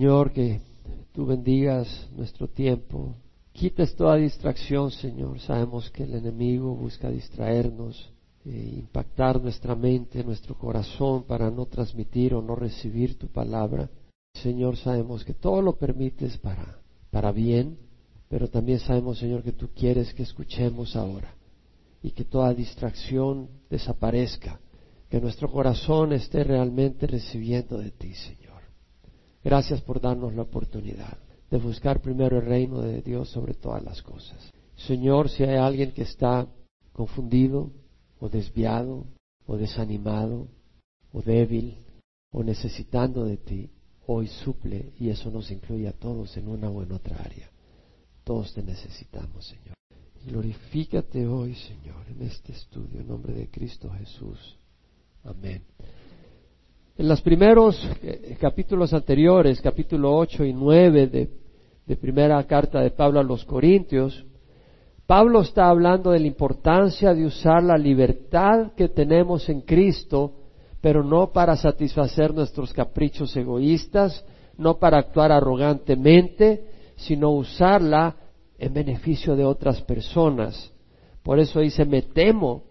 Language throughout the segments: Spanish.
Señor, que tú bendigas nuestro tiempo. Quites toda distracción, Señor. Sabemos que el enemigo busca distraernos, e impactar nuestra mente, nuestro corazón para no transmitir o no recibir tu palabra. Señor, sabemos que todo lo permites para, para bien, pero también sabemos, Señor, que tú quieres que escuchemos ahora y que toda distracción desaparezca, que nuestro corazón esté realmente recibiendo de ti, Señor. Gracias por darnos la oportunidad de buscar primero el reino de Dios sobre todas las cosas. Señor, si hay alguien que está confundido o desviado o desanimado o débil o necesitando de ti, hoy suple y eso nos incluye a todos en una o en otra área. Todos te necesitamos, Señor. Glorifícate hoy, Señor, en este estudio, en nombre de Cristo Jesús. Amén. En los primeros eh, capítulos anteriores, capítulo 8 y 9 de, de primera carta de Pablo a los Corintios, Pablo está hablando de la importancia de usar la libertad que tenemos en Cristo, pero no para satisfacer nuestros caprichos egoístas, no para actuar arrogantemente, sino usarla en beneficio de otras personas. Por eso dice, me temo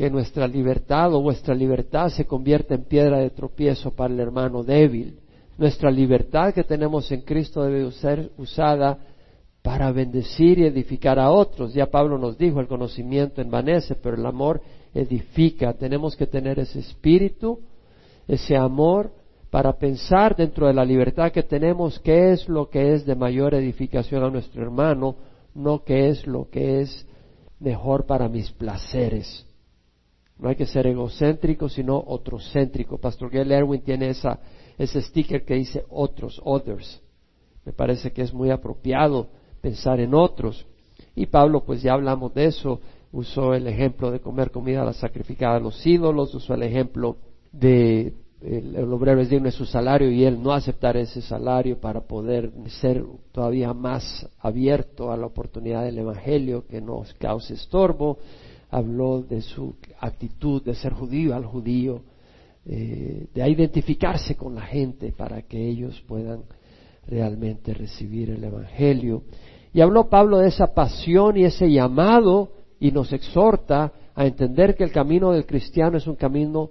que nuestra libertad o vuestra libertad se convierta en piedra de tropiezo para el hermano débil. Nuestra libertad que tenemos en Cristo debe ser usada para bendecir y edificar a otros. Ya Pablo nos dijo, el conocimiento envanece, pero el amor edifica. Tenemos que tener ese espíritu, ese amor, para pensar dentro de la libertad que tenemos qué es lo que es de mayor edificación a nuestro hermano, no qué es lo que es mejor para mis placeres. No hay que ser egocéntrico, sino otrocéntrico. Pastor Gail Erwin tiene esa, ese sticker que dice otros, others. Me parece que es muy apropiado pensar en otros. Y Pablo, pues ya hablamos de eso, usó el ejemplo de comer comida la sacrificada a los ídolos, usó el ejemplo de el, obrero es digno de su salario y él no aceptar ese salario para poder ser todavía más abierto a la oportunidad del Evangelio que nos cause estorbo habló de su actitud de ser judío al judío, eh, de identificarse con la gente para que ellos puedan realmente recibir el Evangelio. Y habló Pablo de esa pasión y ese llamado y nos exhorta a entender que el camino del cristiano es un camino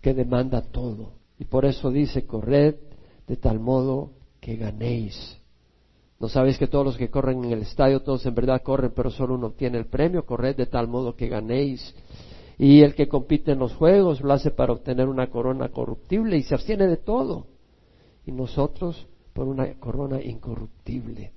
que demanda todo. Y por eso dice, corred de tal modo que ganéis. ¿No sabéis que todos los que corren en el estadio, todos en verdad corren, pero solo uno obtiene el premio? Corred de tal modo que ganéis. Y el que compite en los juegos lo hace para obtener una corona corruptible y se abstiene de todo. Y nosotros por una corona incorruptible.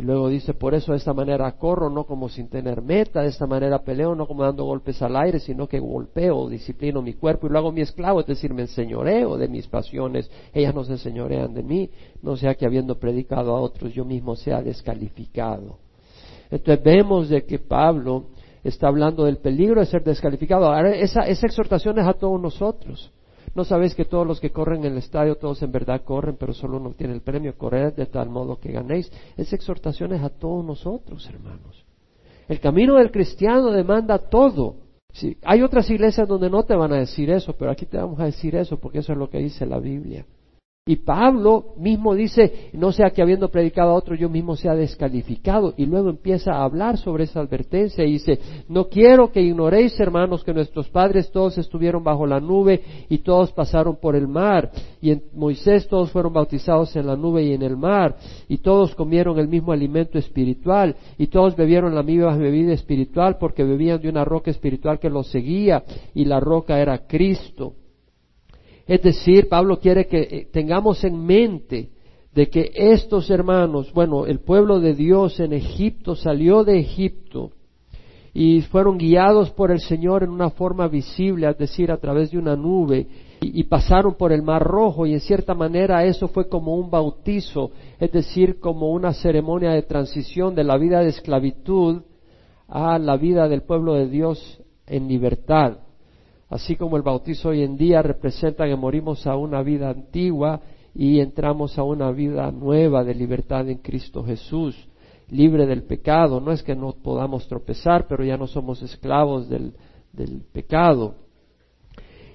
Y luego dice, por eso de esta manera corro, no como sin tener meta, de esta manera peleo, no como dando golpes al aire, sino que golpeo, disciplino mi cuerpo y lo hago mi esclavo, es decir, me enseñoreo de mis pasiones, ellas no se enseñorean de mí, no sea que habiendo predicado a otros yo mismo sea descalificado. Entonces vemos de que Pablo está hablando del peligro de ser descalificado. Ahora, esa, esa exhortación es a todos nosotros. ¿No sabéis que todos los que corren en el estadio, todos en verdad corren, pero solo uno tiene el premio? Corred de tal modo que ganéis. Es a todos nosotros, hermanos. El camino del cristiano demanda todo. hay otras iglesias donde no te van a decir eso, pero aquí te vamos a decir eso porque eso es lo que dice la Biblia. Y Pablo mismo dice, no sea que habiendo predicado a otro yo mismo sea descalificado. Y luego empieza a hablar sobre esa advertencia y dice, no quiero que ignoréis, hermanos, que nuestros padres todos estuvieron bajo la nube y todos pasaron por el mar. Y en Moisés todos fueron bautizados en la nube y en el mar. Y todos comieron el mismo alimento espiritual. Y todos bebieron la misma bebida espiritual porque bebían de una roca espiritual que los seguía. Y la roca era Cristo. Es decir, Pablo quiere que eh, tengamos en mente de que estos hermanos, bueno, el pueblo de Dios en Egipto salió de Egipto y fueron guiados por el Señor en una forma visible, es decir, a través de una nube, y, pasaron por el Mar Rojo, y en cierta manera eso fue como un bautizo, es decir, como una ceremonia de transición de la vida de esclavitud a la vida del pueblo de Dios en libertad así como el bautizo hoy en día representa que morimos a una vida antigua y entramos a una vida nueva de libertad en Cristo Jesús, libre del pecado. No es que no podamos tropezar, pero ya no somos esclavos del, pecado.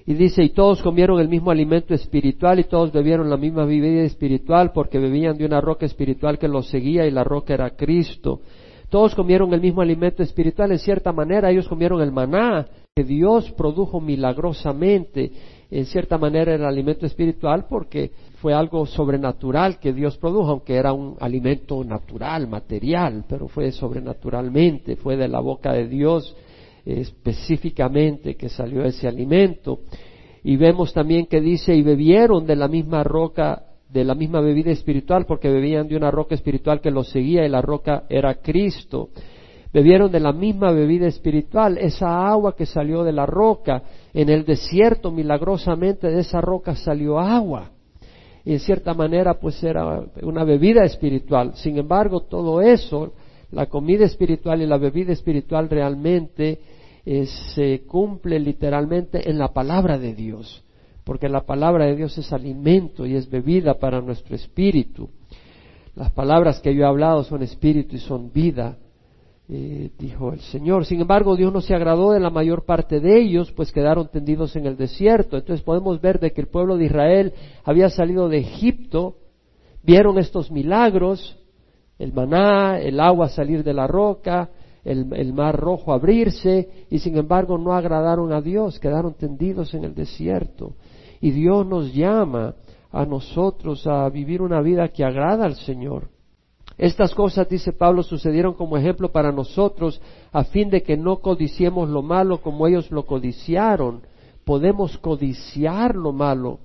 Y dice, y todos comieron el mismo alimento espiritual y todos bebieron la misma bebida espiritual porque bebían de una roca espiritual que los seguía y la roca era Cristo. Todos comieron el mismo alimento espiritual, en cierta manera ellos comieron el maná que Dios produjo milagrosamente, en cierta manera el alimento espiritual porque fue algo sobrenatural que Dios produjo, aunque era un alimento natural, material, pero fue sobrenaturalmente, fue de la boca de Dios específicamente que salió ese alimento. Y vemos también que dice, y bebieron de la misma roca, de la misma bebida espiritual, porque bebían de una roca espiritual que los seguía y la roca era Cristo. Bebieron de la misma bebida espiritual, esa agua que salió de la roca. En el desierto, milagrosamente, de esa roca salió agua. Y en cierta manera, pues era una bebida espiritual. Sin embargo, todo eso, la comida espiritual y la bebida espiritual realmente se cumple literalmente en la palabra de Dios, porque la palabra de Dios es alimento y es bebida para nuestro espíritu. Las palabras que yo he hablado son espíritu y son vida, eh, dijo el Señor. Sin embargo, Dios no se agradó de la mayor parte de ellos, pues quedaron tendidos en el desierto. Entonces podemos ver de que el pueblo de Israel había salido de Egipto, vieron estos milagros, el maná, el agua salir de la roca, el, mar rojo abrirse y sin embargo no agradaron a Dios, quedaron tendidos en el desierto. Y Dios nos llama a nosotros a vivir una vida que agrada al Señor. Estas cosas, dice Pablo, sucedieron como ejemplo para nosotros a fin de que no codiciemos lo malo como ellos lo codiciaron. Podemos codiciar lo malo.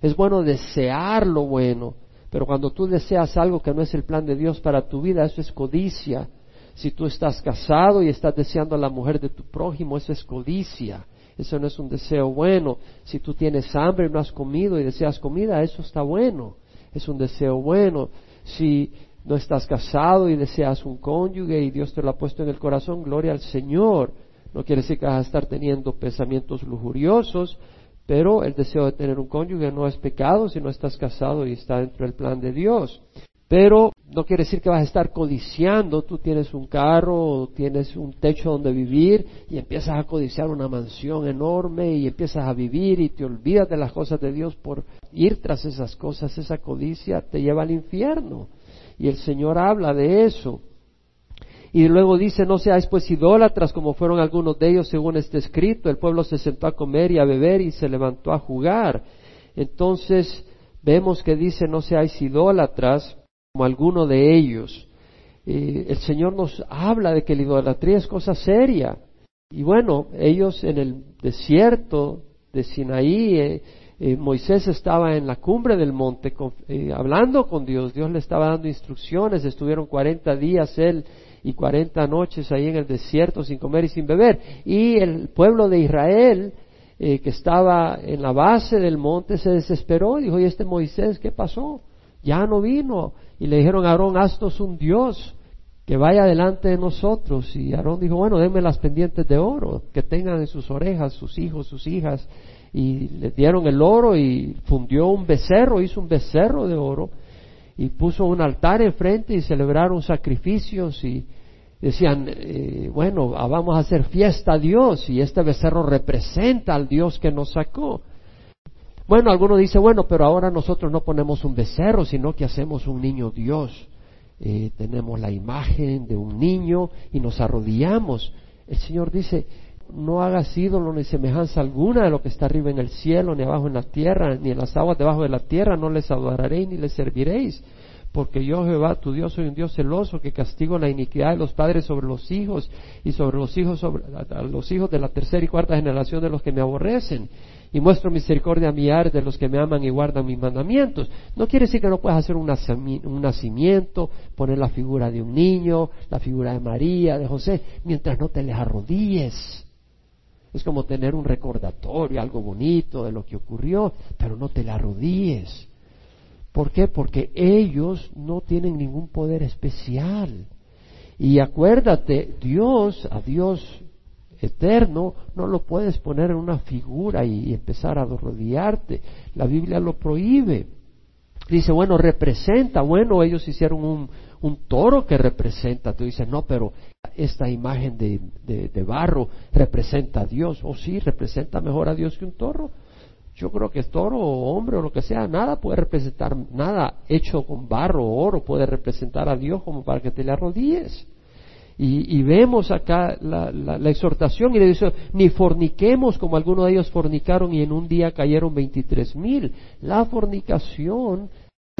Es bueno desear lo bueno, pero cuando tú deseas algo que no es el plan de Dios para tu vida, eso es codicia. Si tú estás casado y estás deseando a la mujer de tu prójimo, eso es codicia. Eso no es un deseo bueno. Si tú tienes hambre y no has comido y deseas comida, eso está bueno. Es un deseo bueno. Si no estás casado y deseas un cónyuge y Dios te lo ha puesto en el corazón, gloria al Señor. No quiere decir que vas a estar teniendo pensamientos lujuriosos, pero el deseo de tener un cónyuge no es pecado si no estás casado y está dentro del plan de Dios. Pero no quiere decir que vas a estar codiciando, tú tienes un carro tienes un techo donde vivir y empiezas a codiciar una mansión enorme y empiezas a vivir y te olvidas de las cosas de Dios por ir tras esas cosas, esa codicia te lleva al infierno. Y el Señor habla de eso. Y luego dice, no seáis pues idólatras como fueron algunos de ellos según este escrito. El pueblo se sentó a comer y a beber y se levantó a jugar. Entonces vemos que dice, no seáis idólatras como alguno de ellos. Eh, el Señor nos habla de que la idolatría es cosa seria. Y bueno, ellos en el desierto de Sinaí, eh, eh, Moisés estaba en la cumbre del monte hablando con Dios, Dios le estaba dando instrucciones, estuvieron 40 días él y 40 noches ahí en el desierto sin comer y sin beber. Y el pueblo de Israel, que estaba en la base del monte, se desesperó, dijo, ¿y este Moisés qué pasó? Ya no vino, y le dijeron a Aarón, haznos un Dios que vaya delante de nosotros. Y Aarón dijo, bueno, denme las pendientes de oro que tengan en sus orejas sus hijos, sus hijas. Y le dieron el oro y fundió un becerro, hizo un becerro de oro y puso un altar enfrente y celebraron sacrificios y decían, eh, bueno, ah, vamos a hacer fiesta a Dios y este becerro representa al Dios que nos sacó. Bueno, alguno dice, bueno, pero ahora nosotros no ponemos un becerro, sino que hacemos un niño Dios. Eh, tenemos la imagen de un niño y nos arrodillamos. El Señor dice, no hagas ídolo ni semejanza alguna de lo que está arriba en el cielo, ni abajo en la tierra, ni en las aguas debajo de la tierra, no les adoraréis ni les serviréis. Porque yo, Jehová, tu Dios, soy un Dios celoso que castigo la iniquidad de los padres sobre los hijos y sobre los hijos, sobre los hijos de la tercera y cuarta generación de los que me aborrecen y muestro misericordia a mi de los que me aman y guardan mis mandamientos. No quiere decir que no puedas hacer un nacimiento, poner la figura de un niño, la figura de María, de José, mientras no te les arrodilles. Es como tener un recordatorio, algo bonito de lo que ocurrió, pero no te le arrodilles. ¿Por qué? Porque ellos no tienen ningún poder especial. Y acuérdate, Dios, a Dios eterno, no lo puedes poner en una figura y, empezar a rodearte. La Biblia lo prohíbe. Dice, bueno, representa, bueno, ellos hicieron un, un toro que representa. Tú dices, no, pero esta imagen de, de, barro representa a Dios. O sí, representa mejor a Dios que un toro. Yo creo que toro o hombre o lo que sea, nada puede representar, nada hecho con barro o oro puede representar a Dios como para que te le arrodilles. Y, vemos acá la, la, exhortación y le dice, ni forniquemos como algunos de ellos fornicaron y en un día cayeron veintitrés mil. La fornicación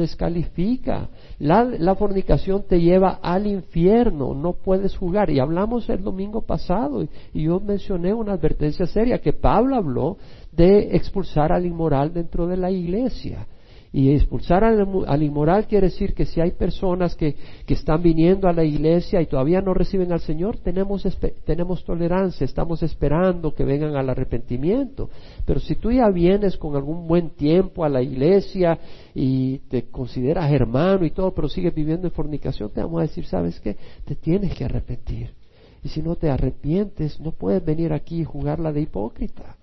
descalifica. La, la, fornicación te lleva al infierno, no puedes jugar. Y hablamos el domingo pasado, y, yo mencioné una advertencia seria que Pablo habló de expulsar al inmoral dentro de la iglesia. Y expulsar al, inmoral quiere decir que si hay personas que, que, están viniendo a la iglesia y todavía no reciben al Señor, tenemos, tenemos tolerancia, estamos esperando que vengan al arrepentimiento. Pero si tú ya vienes con algún buen tiempo a la iglesia y te consideras hermano y todo, pero sigues viviendo en fornicación, te vamos a decir, ¿sabes qué? Te tienes que arrepentir. Y si no te arrepientes, no puedes venir aquí y jugarla de hipócrita.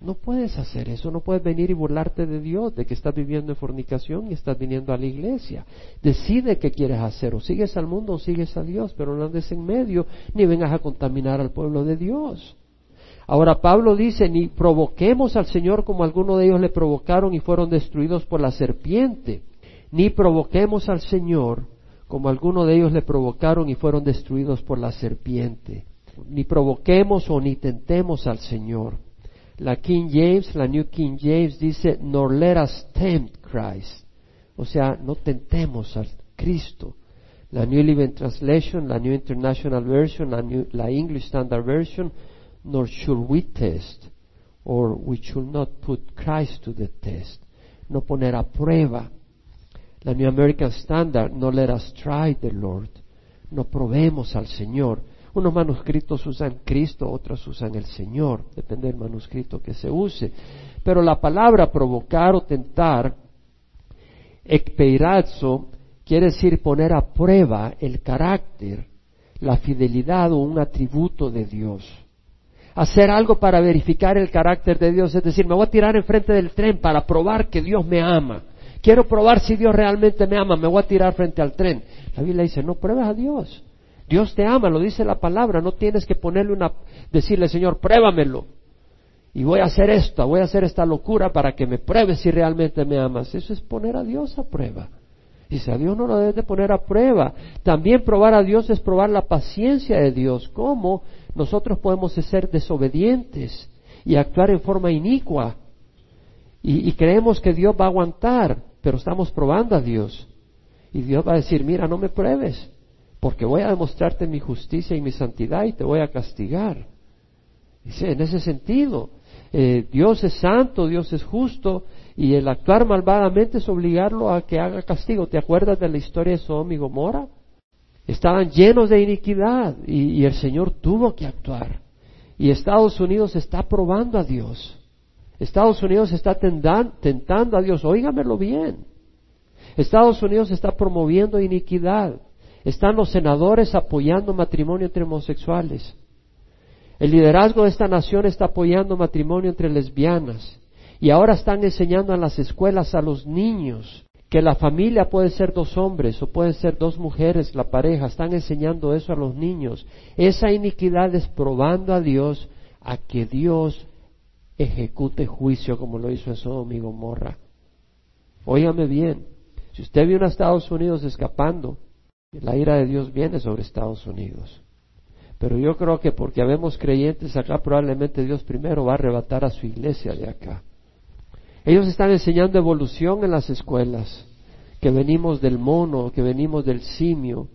No puedes hacer eso, no puedes venir y burlarte de Dios, de que estás viviendo en fornicación y estás viniendo a la iglesia. Decide qué quieres hacer, o sigues al mundo o sigues a Dios, pero no andes en medio, ni vengas a contaminar al pueblo de Dios. Ahora Pablo dice, ni provoquemos al Señor como algunos de ellos le provocaron y fueron destruidos por la serpiente, ni provoquemos al Señor como algunos de ellos le provocaron y fueron destruidos por la serpiente. Ni provoquemos o ni tentemos al Señor. La King James, la New King James dice, nor let us tempt Christ. O sea, no tentemos al Cristo. La New Living Translation, la New International Version, la, la English Standard Version, nor should we test, or we should not put Christ to the test. No poner a prueba. La New American Standard, no let us try the Lord. No probemos al Señor. Unos manuscritos usan Cristo, otros usan el Señor, depende del manuscrito que se use. Pero la palabra provocar o tentar, ekpeirazzo, quiere decir poner a prueba el carácter, la fidelidad o un atributo de Dios. Hacer algo para verificar el carácter de Dios, es decir, me voy a tirar enfrente del tren para probar que Dios me ama. Quiero probar si Dios realmente me ama, me voy a tirar frente al tren. La Biblia dice, no pruebes a Dios. Dios te ama, lo dice la palabra, no tienes que ponerle una, decirle, Señor, pruébamelo. Y voy a hacer esto, voy a hacer esta locura para que me pruebes si realmente me amas. Eso es poner a Dios a prueba. Dice, a Dios no lo debes de poner a prueba. También probar a Dios es probar la paciencia de Dios. ¿Cómo nosotros podemos ser desobedientes y actuar en forma inicua? Y, y creemos que Dios va a aguantar, pero estamos probando a Dios. Y Dios va a decir, mira, no me pruebes porque voy a demostrarte mi justicia y mi santidad y te voy a castigar. Dice, en ese sentido, eh, Dios es santo, Dios es justo, y el actuar malvadamente es obligarlo a que haga castigo. ¿Te acuerdas de la historia de Sodom y Gomorra? Estaban llenos de iniquidad y, el Señor tuvo que actuar. Y Estados Unidos está probando a Dios. Estados Unidos está tentando a Dios. Óigamelo bien. Estados Unidos está promoviendo iniquidad. Están los senadores apoyando matrimonio entre homosexuales. El liderazgo de esta nación está apoyando matrimonio entre lesbianas. Y ahora están enseñando en las escuelas a los niños que la familia puede ser dos hombres o pueden ser dos mujeres, la pareja. Están enseñando eso a los niños. Esa iniquidad es probando a Dios a que Dios ejecute juicio como lo hizo en Sodom y Gomorra. Óigame bien, si usted vio a Estados Unidos escapando, la ira de Dios viene sobre Estados Unidos. Pero yo creo que porque habemos creyentes acá, probablemente Dios primero va a arrebatar a su iglesia de acá. Ellos están enseñando evolución en las escuelas, que venimos del mono, que venimos del simio,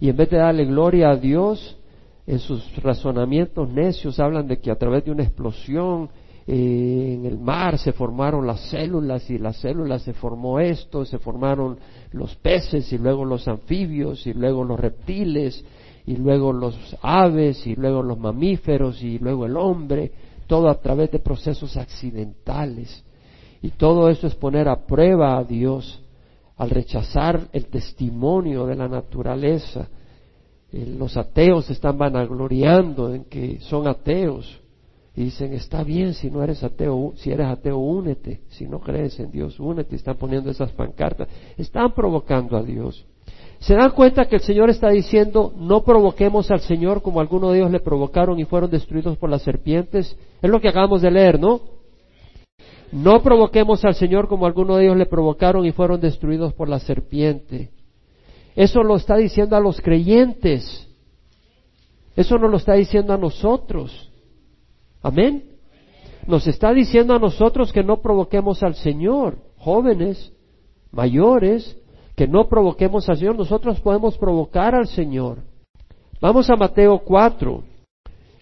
y en vez de darle gloria a Dios, en sus razonamientos necios hablan de que a través de una explosión eh, en el mar se formaron las células y las células se formó esto, se formaron los peces y luego los anfibios y luego los reptiles y luego los aves y luego los mamíferos y luego el hombre, todo a través de procesos accidentales. Y todo eso es poner a prueba a Dios al rechazar el testimonio de la naturaleza. Eh, los ateos están vanagloriando en que son ateos Y dicen, está bien, si no eres ateo, si eres ateo, únete. Si no crees en Dios, únete. Están poniendo esas pancartas. Están provocando a Dios. ¿Se dan cuenta que el Señor está diciendo, no provoquemos al Señor como algunos de ellos le provocaron y fueron destruidos por las serpientes? Es lo que acabamos de leer, ¿no? No provoquemos al Señor como algunos de ellos le provocaron y fueron destruidos por la serpiente. Eso lo está diciendo a los creyentes. Eso no lo está diciendo a nosotros. Amén. Nos está diciendo a nosotros que no provoquemos al Señor, jóvenes, mayores, que no provoquemos al Señor. Nosotros podemos provocar al Señor. Vamos a Mateo 4.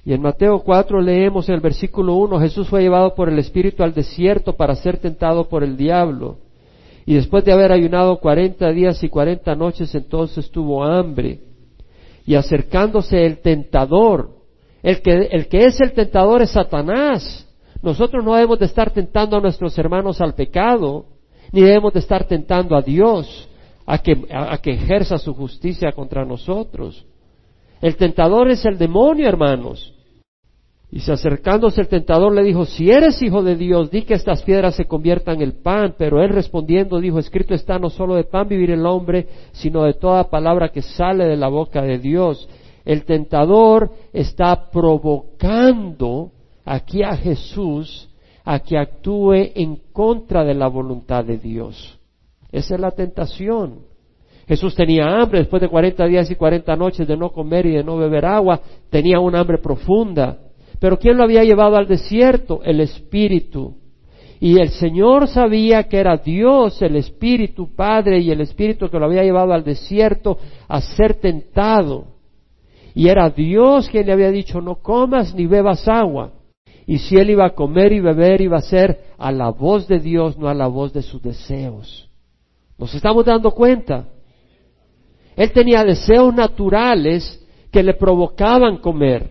Y en Mateo 4 leemos el versículo 1, Jesús fue llevado por el Espíritu al desierto para ser tentado por el diablo. Y después de haber ayunado cuarenta días y cuarenta noches, entonces tuvo hambre. Y acercándose el tentador, el que, el que es el tentador es Satanás. Nosotros no debemos de estar tentando a nuestros hermanos al pecado, ni debemos de estar tentando a Dios a que, a que ejerza su justicia contra nosotros. El tentador es el demonio, hermanos. Y se acercándose el tentador le dijo, si eres hijo de Dios, di que estas piedras se conviertan en pan. Pero él respondiendo dijo, escrito está, no solo de pan vivir el hombre, sino de toda palabra que sale de la boca de Dios. El tentador está provocando aquí a Jesús a que actúe en contra de la voluntad de Dios. Esa es la tentación. Jesús tenía hambre después de cuarenta días y cuarenta noches de no comer y de no beber agua, tenía una hambre profunda. Pero ¿quién lo había llevado al desierto? El Espíritu. Y el Señor sabía que era Dios, el Espíritu Padre y el Espíritu que lo había llevado al desierto a ser tentado. Y era Dios quien le había dicho, no comas ni bebas agua. Y si él iba a comer y beber, iba a ser a la voz de Dios, no a la voz de sus deseos. ¿Nos estamos dando cuenta? Él tenía deseos naturales que le provocaban comer,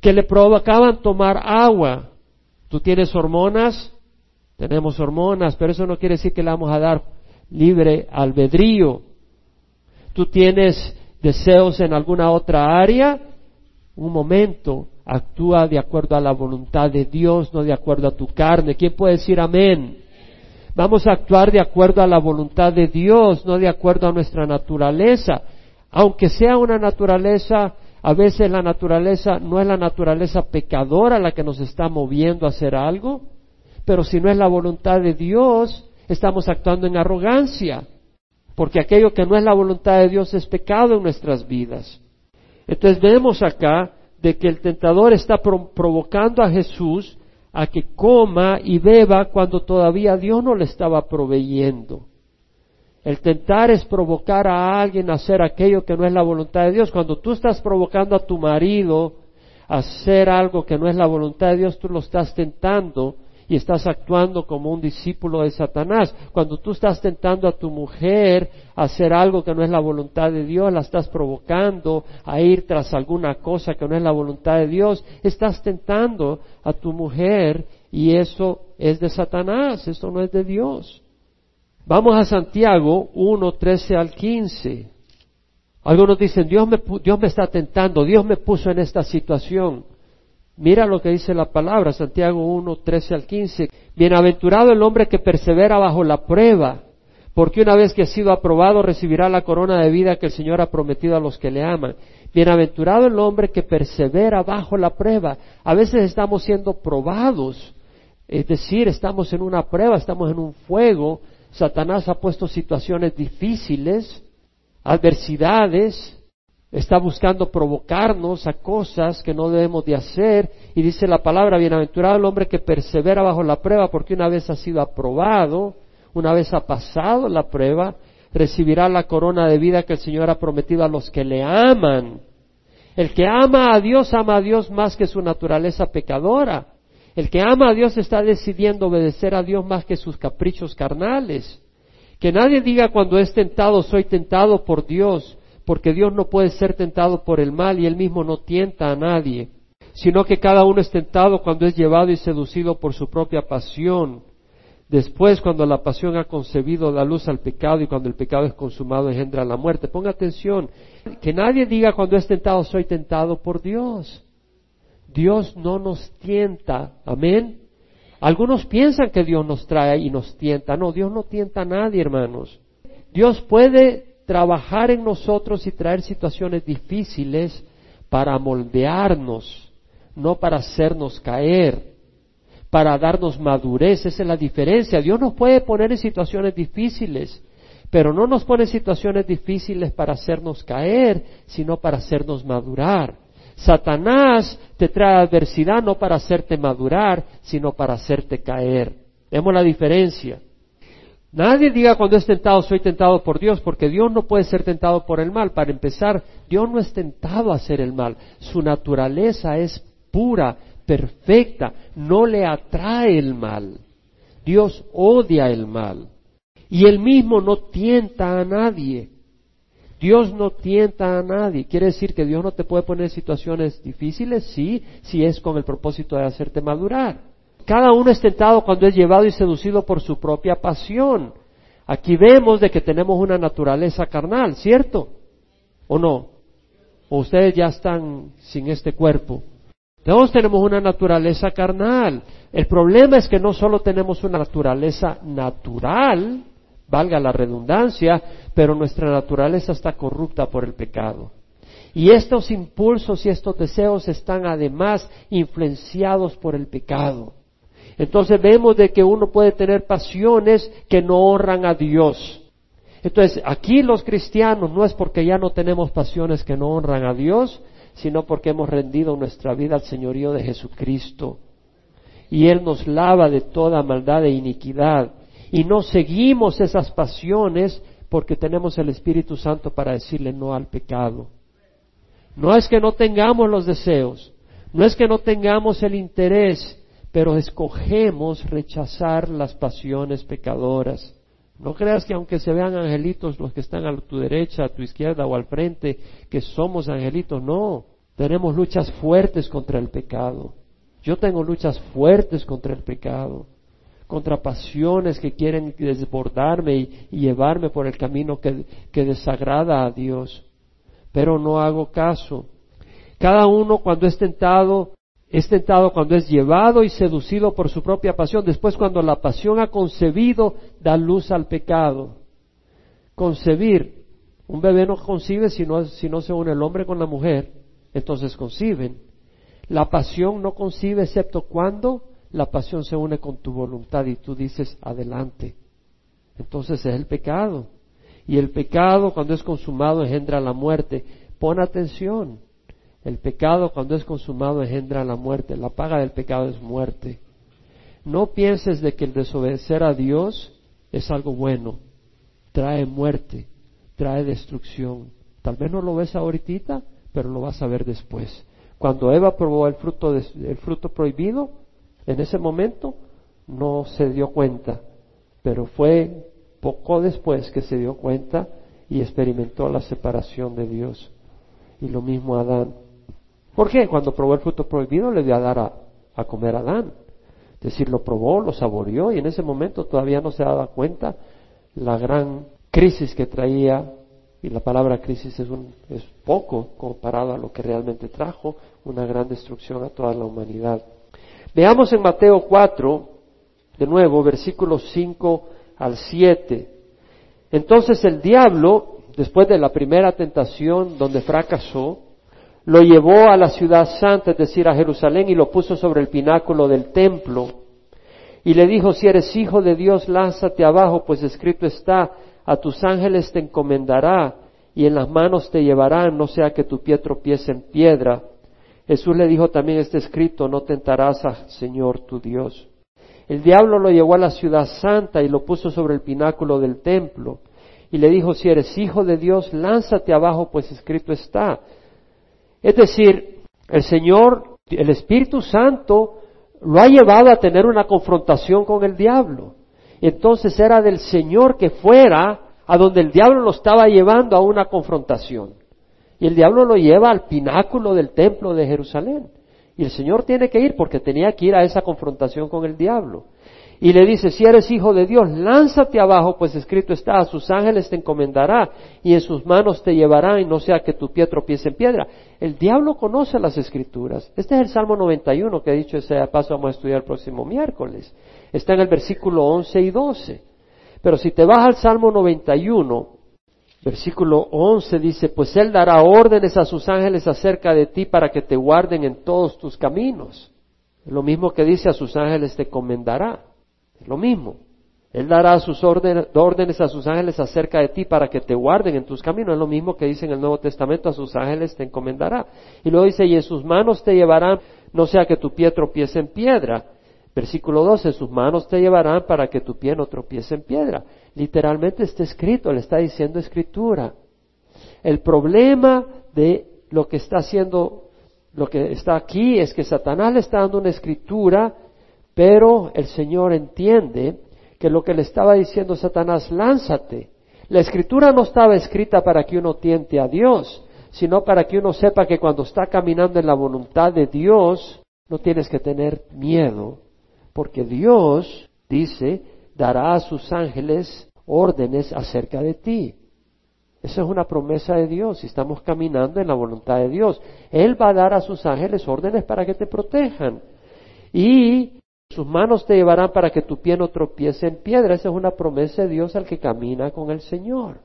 que le provocaban tomar agua. ¿Tú tienes hormonas? Tenemos hormonas, pero eso no quiere decir que le vamos a dar libre albedrío. Tú tienes deseos en alguna otra área, un momento, actúa de acuerdo a la voluntad de Dios, no de acuerdo a tu carne. ¿Quién puede decir amén? Vamos a actuar de acuerdo a la voluntad de Dios, no de acuerdo a nuestra naturaleza. Aunque sea una naturaleza, a veces la naturaleza no es la naturaleza pecadora la que nos está moviendo a hacer algo, pero si no es la voluntad de Dios, estamos actuando en arrogancia porque aquello que no es la voluntad de Dios es pecado en nuestras vidas. Entonces vemos acá de que el tentador está provocando a Jesús a que coma y beba cuando todavía Dios no le estaba proveyendo. El tentar es provocar a alguien a hacer aquello que no es la voluntad de Dios. Cuando tú estás provocando a tu marido a hacer algo que no es la voluntad de Dios, tú lo estás tentando y estás actuando como un discípulo de Satanás. Cuando tú estás tentando a tu mujer a hacer algo que no es la voluntad de Dios, la estás provocando a ir tras alguna cosa que no es la voluntad de Dios, estás tentando a tu mujer y eso es de Satanás, eso no es de Dios. Vamos a Santiago 1, 13 al 15. Algunos dicen, Dios me, Dios me está tentando, Dios me puso en esta situación. Mira lo que dice la palabra, Santiago 1, 13 al 15. Bienaventurado el hombre que persevera bajo la prueba, porque una vez que ha sido aprobado recibirá la corona de vida que el Señor ha prometido a los que le aman. Bienaventurado el hombre que persevera bajo la prueba. A veces estamos siendo probados, es decir, estamos en una prueba, estamos en un fuego. Satanás ha puesto situaciones difíciles, adversidades, está buscando provocarnos a cosas que no debemos de hacer y dice la palabra, bienaventurado el hombre que persevera bajo la prueba porque una vez ha sido aprobado, una vez ha pasado la prueba, recibirá la corona de vida que el Señor ha prometido a los que le aman. El que ama a Dios ama a Dios más que su naturaleza pecadora. El que ama a Dios está decidiendo obedecer a Dios más que sus caprichos carnales. Que nadie diga cuando es tentado, soy tentado por Dios porque Dios no puede ser tentado por el mal y él mismo no tienta a nadie, sino que cada uno es tentado cuando es llevado y seducido por su propia pasión. Después, cuando la pasión ha concebido, da luz al pecado y cuando el pecado es consumado, engendra la muerte. Ponga atención, que nadie diga cuando es tentado, soy tentado por Dios. Dios no nos tienta. Amén. Algunos piensan que Dios nos trae y nos tienta. No, Dios no tienta a nadie, hermanos. Dios puede trabajar en nosotros y traer situaciones difíciles para moldearnos, no para hacernos caer, para darnos madurez. Esa es la diferencia. Dios nos puede poner en situaciones difíciles, pero no nos pone en situaciones difíciles para hacernos caer, sino para hacernos madurar. Satanás te trae adversidad no para hacerte madurar, sino para hacerte caer. Vemos la diferencia. Nadie diga cuando es tentado soy tentado por Dios, porque Dios no puede ser tentado por el mal. Para empezar, Dios no es tentado a hacer el mal. Su naturaleza es pura, perfecta, no le atrae el mal. Dios odia el mal. Y él mismo no tienta a nadie. Dios no tienta a nadie. ¿Quiere decir que Dios no te puede poner en situaciones difíciles? Sí, si es con el propósito de hacerte madurar. Cada uno es tentado cuando es llevado y seducido por su propia pasión. Aquí vemos de que tenemos una naturaleza carnal, ¿cierto? ¿O no? ¿O ustedes ya están sin este cuerpo? Todos tenemos una naturaleza carnal. El problema es que no solo tenemos una naturaleza natural, valga la redundancia, pero nuestra naturaleza está corrupta por el pecado. Y estos impulsos y estos deseos están además influenciados por el pecado. Entonces vemos de que uno puede tener pasiones que no honran a Dios. Entonces, aquí los cristianos no es porque ya no tenemos pasiones que no honran a Dios, sino porque hemos rendido nuestra vida al señorío de Jesucristo. Y Él nos lava de toda maldad e iniquidad. Y no seguimos esas pasiones porque tenemos el Espíritu Santo para decirle no al pecado. No es que no tengamos los deseos, no es que no tengamos el interés, pero escogemos rechazar las pasiones pecadoras. No creas que aunque se vean angelitos los que están a tu derecha, a tu izquierda o al frente, que somos angelitos, no. Tenemos luchas fuertes contra el pecado. Yo tengo luchas fuertes contra el pecado contra pasiones que quieren desbordarme y, llevarme por el camino que, desagrada a Dios. Pero no hago caso. Cada uno cuando es tentado, es tentado cuando es llevado y seducido por su propia pasión. Después cuando la pasión ha concebido, da luz al pecado. Concebir. Un bebé no concibe si no, si no se une el hombre con la mujer. Entonces conciben. La pasión no concibe excepto cuando la pasión se une con tu voluntad y tú dices adelante. Entonces es el pecado. Y el pecado cuando es consumado engendra la muerte. Pon atención. El pecado cuando es consumado engendra la muerte. La paga del pecado es muerte. No pienses de que el desobedecer a Dios es algo bueno. Trae muerte, trae destrucción. Tal vez no lo ves ahorita, pero lo vas a ver después. Cuando Eva probó el fruto, el fruto prohibido, en ese momento no se dio cuenta, pero fue poco después que se dio cuenta y experimentó la separación de Dios. Y lo mismo Adán. ¿Por qué? Cuando probó el fruto prohibido le dio a dar a, comer a Adán. Es decir, lo probó, lo saboreó y en ese momento todavía no se daba cuenta la gran crisis que traía, y la palabra crisis es, un, es poco comparado a lo que realmente trajo, una gran destrucción a toda la humanidad. Veamos en Mateo 4, de nuevo, versículos 5 al 7. Entonces el diablo, después de la primera tentación donde fracasó, lo llevó a la ciudad santa, es decir, a Jerusalén, y lo puso sobre el pináculo del templo. Y le dijo, si eres hijo de Dios, lánzate abajo, pues escrito está, a tus ángeles te encomendará, y en las manos te llevarán, no sea que tu pie tropiece en piedra. Jesús le dijo también este escrito, no tentarás al Señor tu Dios. El diablo lo llevó a la ciudad santa y lo puso sobre el pináculo del templo. Y le dijo, si eres hijo de Dios, lánzate abajo, pues escrito está. Es decir, el Señor, el Espíritu Santo, lo ha llevado a tener una confrontación con el diablo. Entonces era del Señor que fuera a donde el diablo lo estaba llevando a una confrontación. Y el diablo lo lleva al pináculo del templo de Jerusalén. Y el Señor tiene que ir porque tenía que ir a esa confrontación con el diablo. Y le dice, si eres hijo de Dios, lánzate abajo, pues escrito está, a sus ángeles te encomendará y en sus manos te llevará y no sea que tu pie tropiece en piedra. El diablo conoce las escrituras. Este es el Salmo 91 que he dicho ese paso vamos a estudiar el próximo miércoles. Está en el versículo 11 y 12. Pero si te vas al Salmo 91, versículo 11 dice, pues Él dará órdenes a sus ángeles acerca de ti para que te guarden en todos tus caminos. Lo mismo que dice a sus ángeles te comendará. Lo mismo. Él dará sus órdenes, a sus ángeles acerca de ti para que te guarden en tus caminos. Es lo mismo que dice en el Nuevo Testamento, a sus ángeles te encomendará. Y luego dice, y en sus manos te llevarán, no sea que tu pie tropiece en piedra. Versículo 12, en sus manos te llevarán para que tu pie no tropiece en piedra. Literalmente está escrito, le está diciendo escritura. El problema de lo que está haciendo, lo que está aquí es que Satanás le está dando una escritura pero el Señor entiende que lo que le estaba diciendo Satanás, lánzate. La escritura no estaba escrita para que uno tiente a Dios, sino para que uno sepa que cuando está caminando en la voluntad de Dios, no tienes que tener miedo, porque Dios, dice, dará a sus ángeles órdenes acerca de ti. Esa es una promesa de Dios si estamos caminando en la voluntad de Dios. Él va a dar a sus ángeles órdenes para que te protejan. Y sus manos te llevarán para que tu pie no tropiece en piedra. Esa es una promesa de Dios al que camina con el Señor.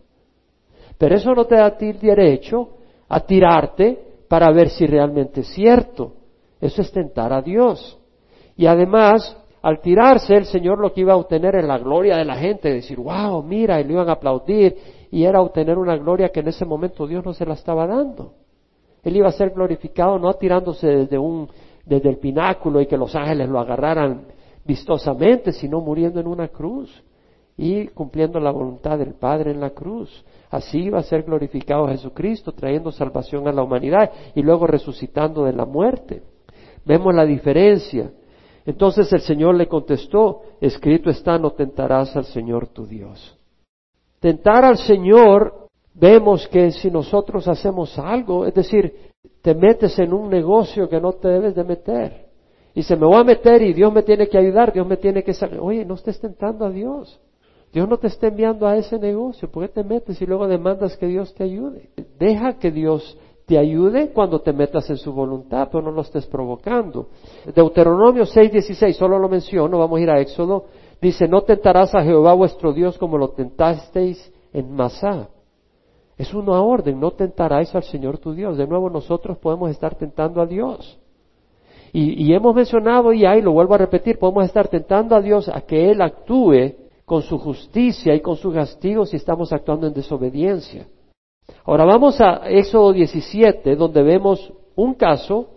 Pero eso no te da a ti derecho a tirarte para ver si realmente es cierto. Eso es tentar a Dios. Y además, al tirarse, el Señor lo que iba a obtener es la gloria de la gente, decir, wow, mira, y le iban a aplaudir, y era obtener una gloria que en ese momento Dios no se la estaba dando. Él iba a ser glorificado no tirándose desde un desde el pináculo y que los ángeles lo agarraran vistosamente, sino muriendo en una cruz y cumpliendo la voluntad del Padre en la cruz. Así iba a ser glorificado Jesucristo, trayendo salvación a la humanidad y luego resucitando de la muerte. Vemos la diferencia. Entonces el Señor le contestó, escrito está, no tentarás al Señor tu Dios. Tentar al Señor, vemos que si nosotros hacemos algo, es decir, te metes en un negocio que no te debes de meter. Y se me va a meter y Dios me tiene que ayudar, Dios me tiene que sacar. Oye, no estés tentando a Dios. Dios no te está enviando a ese negocio. ¿Por qué te metes y luego demandas que Dios te ayude? Deja que Dios te ayude cuando te metas en su voluntad, pero no lo estés provocando. Deuteronomio 6:16, solo lo menciono, vamos a ir a Éxodo. Dice, no tentarás a Jehová vuestro Dios como lo tentasteis en Masá. Es una orden, no tentarás al Señor tu Dios. De nuevo nosotros podemos estar tentando a Dios. Y, hemos mencionado y ahí lo vuelvo a repetir, podemos estar tentando a Dios a que Él actúe con su justicia y con su castigo si estamos actuando en desobediencia. Ahora vamos a Éxodo 17, donde vemos un caso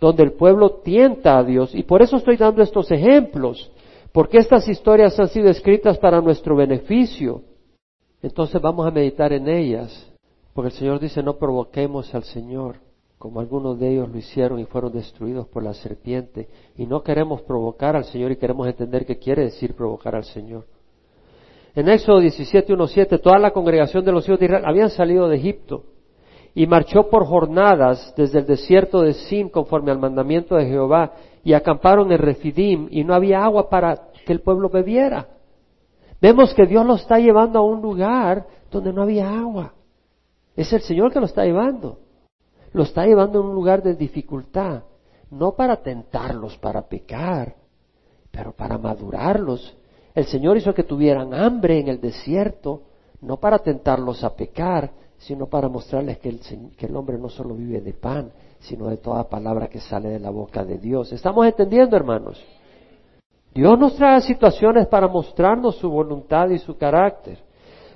donde el pueblo tienta a Dios. Y por eso estoy dando estos ejemplos, porque estas historias han sido escritas para nuestro beneficio. Entonces vamos a meditar en ellas, porque el Señor dice no provoquemos al Señor, como algunos de ellos lo hicieron y fueron destruidos por la serpiente, y no queremos provocar al Señor y queremos entender qué quiere decir provocar al Señor. En Éxodo 17, 1, 7, toda la congregación de los hijos de Israel habían salido de Egipto y marchó por jornadas desde el desierto de Sin conforme al mandamiento de Jehová y acamparon en Refidim y no había agua para que el pueblo bebiera. Vemos que Dios lo está llevando a un lugar donde no había agua. Es el Señor que lo está llevando. Lo está llevando a un lugar de dificultad, no para tentarlos para pecar, pero para madurarlos. El Señor hizo que tuvieran hambre en el desierto, no para tentarlos a pecar, sino para mostrarles que el, que el hombre no solo vive de pan, sino de toda palabra que sale de la boca de Dios. ¿Estamos entendiendo, hermanos? Dios nos trae situaciones para mostrarnos su voluntad y su carácter.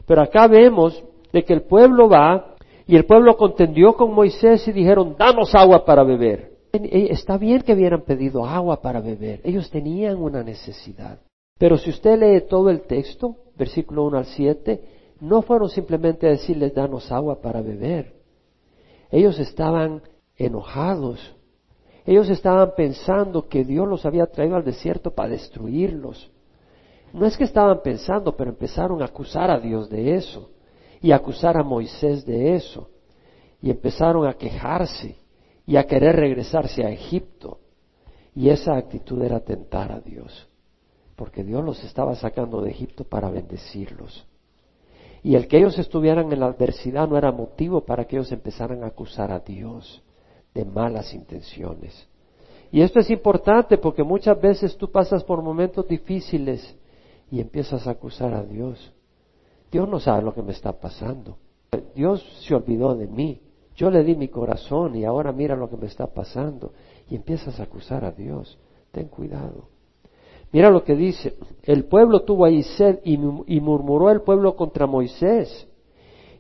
Pero acá vemos de que el pueblo va y el pueblo contendió con Moisés y dijeron, danos agua para beber. Está bien que hubieran pedido agua para beber. Ellos tenían una necesidad. Pero si usted lee todo el texto, versículo 1 al 7, no fueron simplemente a decirles, danos agua para beber. Ellos estaban enojados ellos estaban pensando que Dios los había traído al desierto para destruirlos. No es que estaban pensando, pero empezaron a acusar a Dios de eso y a acusar a Moisés de eso. Y empezaron a quejarse y a querer regresarse a Egipto. Y esa actitud era tentar a Dios. porque Dios los estaba sacando de Egipto para bendecirlos. Y el que ellos estuvieran en la adversidad no era motivo para que ellos empezaran a acusar a Dios de malas intenciones. Y esto es importante porque muchas veces tú pasas por momentos difíciles y empiezas a acusar a Dios. Dios no sabe lo que me está pasando. Dios se olvidó de mí. Yo le di mi corazón y ahora mira lo que me está pasando. Y empiezas a acusar a Dios. Ten cuidado. Mira lo que dice. El pueblo tuvo ahí sed y, y murmuró el pueblo contra Moisés.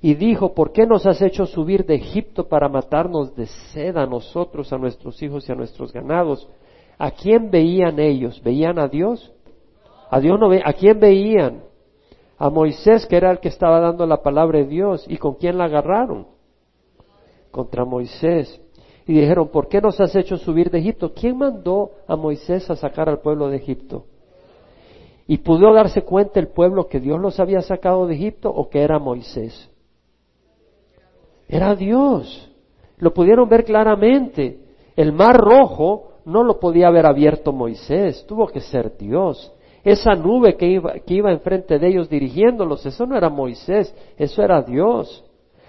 Y dijo, ¿por qué nos has hecho subir de Egipto para matarnos de sed a nosotros, a nuestros hijos y a nuestros ganados? ¿A quién veían ellos? ¿Veían a Dios? A Dios no ve ¿A quién veían? A Moisés, que era el que estaba dando la palabra de Dios. ¿Y con quién la agarraron? Contra Moisés. Y dijeron, ¿por qué nos has hecho subir de Egipto? ¿Quién mandó a Moisés a sacar al pueblo de Egipto? ¿Y pudo darse cuenta el pueblo que Dios los había sacado de Egipto o que era Moisés? Era Dios. Lo pudieron ver claramente. El mar rojo no lo podía haber abierto Moisés, tuvo que ser Dios. Esa nube que iba, enfrente de ellos dirigiéndolos, eso no era Moisés, eso era Dios.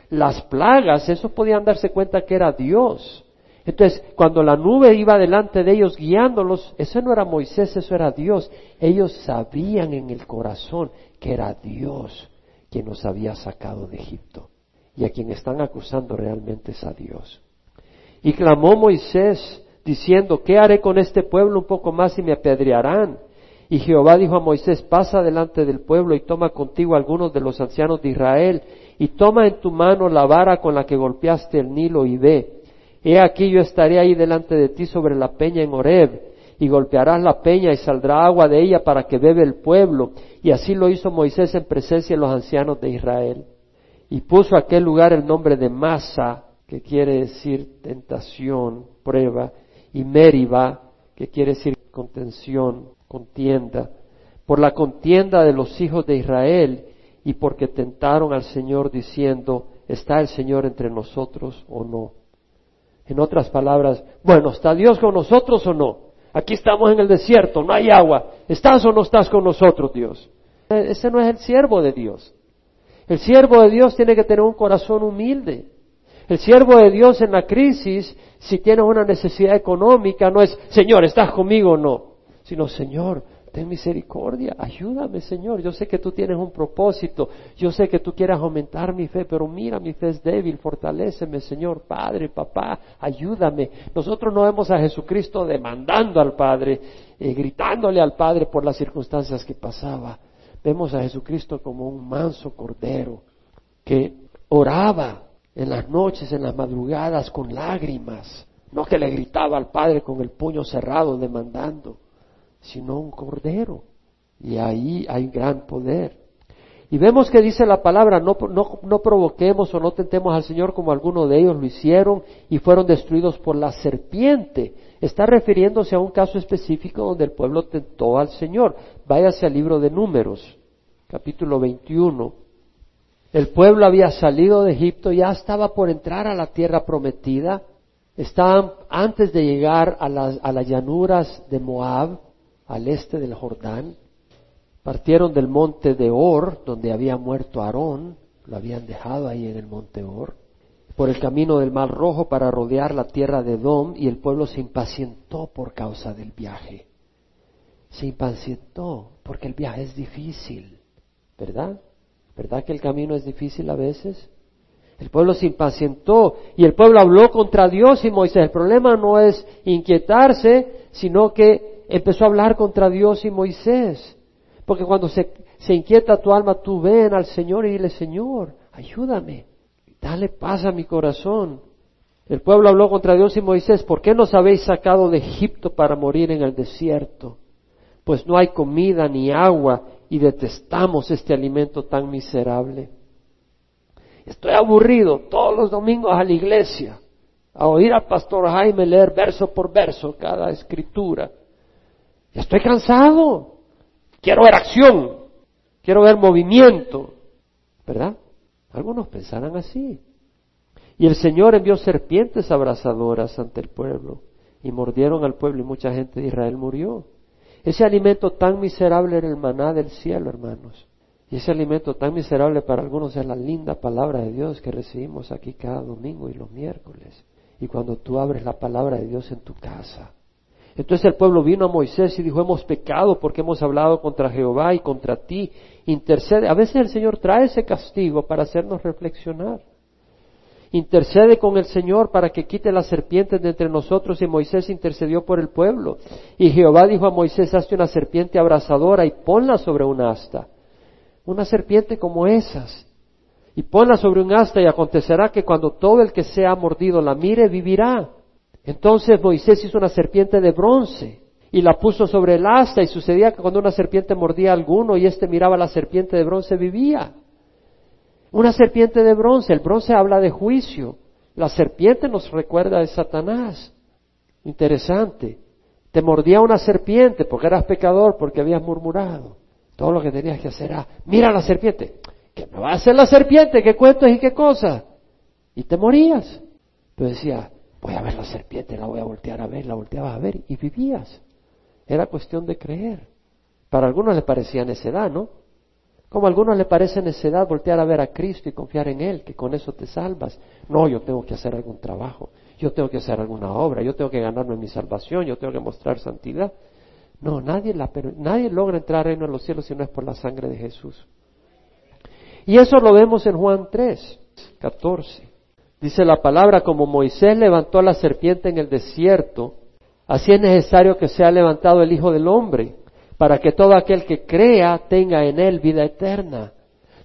Las plagas, eso podían darse cuenta que era Dios. Entonces, cuando la nube iba delante de ellos guiándolos, eso no era Moisés, eso era Dios. Ellos sabían en el corazón que era Dios quien nos había sacado de Egipto. Y a quien están acusando realmente es a Dios. Y clamó Moisés diciendo, ¿qué haré con este pueblo un poco más y me apedrearán? Y Jehová dijo a Moisés, pasa delante del pueblo y toma contigo algunos de los ancianos de Israel y toma en tu mano la vara con la que golpeaste el Nilo y ve. He aquí yo estaré ahí delante de ti sobre la peña en Horeb y golpearás la peña y saldrá agua de ella para que bebe el pueblo. Y así lo hizo Moisés en presencia de los ancianos de Israel. Y puso aquel lugar el nombre de Masa, que quiere decir tentación, prueba, y Meriba, que quiere decir contención, contienda, por la contienda de los hijos de Israel y porque tentaron al Señor diciendo, ¿está el Señor entre nosotros o no? En otras palabras, bueno, ¿está Dios con nosotros o no? Aquí estamos en el desierto, no hay agua. ¿Estás o no estás con nosotros, Dios? E-, ese no es el siervo de Dios. El siervo de Dios tiene que tener un corazón humilde. El siervo de Dios en la crisis, si tiene una necesidad económica, no es, Señor, ¿estás conmigo o no? Sino, Señor, ten misericordia, ayúdame Señor, yo sé que tú tienes un propósito, yo sé que tú quieres aumentar mi fe, pero mira, mi fe es débil, fortaléceme Señor, Padre, Papá, ayúdame. Nosotros no vemos a Jesucristo demandando al Padre, eh, gritándole al Padre por las circunstancias que pasaba. Vemos a Jesucristo como un manso cordero que oraba en las noches, en las madrugadas con lágrimas, no que le gritaba al Padre con el puño cerrado demandando sino un cordero. Y ahí hay gran poder. Y vemos que dice la palabra, no, no, provoquemos o no tentemos al Señor como algunos de ellos lo hicieron y fueron destruidos por la serpiente. Está refiriéndose a un caso específico donde el pueblo tentó al Señor. Váyase al libro de Números, capítulo 21. El pueblo había salido de Egipto, ya estaba por entrar a la tierra prometida, estaban antes de llegar a las, a las llanuras de Moab, al este del Jordán, partieron del monte de Or, donde había muerto Aarón, lo habían dejado ahí en el monte Or, por el camino del Mar Rojo para rodear la tierra de Dom, y el pueblo se impacientó por causa del viaje. Se impacientó porque el viaje es difícil, ¿verdad? ¿Verdad que el camino es difícil a veces? El pueblo se impacientó y el pueblo habló contra Dios y Moisés. El problema no es inquietarse, sino que empezó a hablar contra Dios y Moisés. Porque cuando se, inquieta tu alma, tú ven al Señor y dile, Señor, ayúdame, dale paz a mi corazón. El pueblo habló contra Dios y Moisés, ¿por qué nos habéis sacado de Egipto para morir en el desierto? Pues no hay comida ni agua y detestamos este alimento tan miserable. Estoy aburrido todos los domingos a la iglesia, a oír al pastor Jaime leer verso por verso cada escritura. Estoy cansado. Quiero ver acción. Quiero ver movimiento. ¿Verdad? Algunos pensarán así. Y el Señor envió serpientes abrasadoras ante el pueblo y mordieron al pueblo y mucha gente de Israel murió. Ese alimento tan miserable era el maná del cielo, hermanos. Y ese alimento tan miserable para algunos es la linda palabra de Dios que recibimos aquí cada domingo y los miércoles. Y cuando tú abres la palabra de Dios en tu casa. Entonces el pueblo vino a Moisés y dijo, hemos pecado porque hemos hablado contra Jehová y contra ti. Intercede. A veces el Señor trae ese castigo para hacernos reflexionar. Intercede con el Señor para que quite las serpientes de entre nosotros y Moisés intercedió por el pueblo. Y Jehová dijo a Moisés, hazte una serpiente abrasadora y ponla sobre un asta una serpiente como esas, y ponla sobre un asta y acontecerá que cuando todo el que sea mordido la mire, vivirá. Entonces Moisés hizo una serpiente de bronce y la puso sobre el asta y sucedía que cuando una serpiente mordía a alguno y éste miraba la serpiente de bronce, vivía. Una serpiente de bronce, el bronce habla de juicio, la serpiente nos recuerda de Satanás. Interesante. Te mordía una serpiente porque eras pecador, porque habías murmurado. Todo lo que tenías que hacer era, mira la serpiente. ¿Qué me va a hacer la serpiente? ¿Qué cuentos y qué cosas? Y te morías. Pero decía, voy a ver la serpiente, la voy a voltear a ver, la volteabas a ver y vivías. Era cuestión de creer. Para algunos les parecía necedad, ¿no? Como a algunos les parece necedad voltear a ver a Cristo y confiar en Él, que con eso te salvas. No, yo tengo que hacer algún trabajo, yo tengo que hacer alguna obra, yo tengo que ganarme mi salvación, yo tengo que mostrar santidad. No, nadie, la, nadie logra entrar al reino de los cielos si no es por la sangre de Jesús. Y eso lo vemos en Juan 3, 14. Dice la palabra, como Moisés levantó a la serpiente en el desierto, así es necesario que sea levantado el Hijo del Hombre, para que todo aquel que crea tenga en él vida eterna.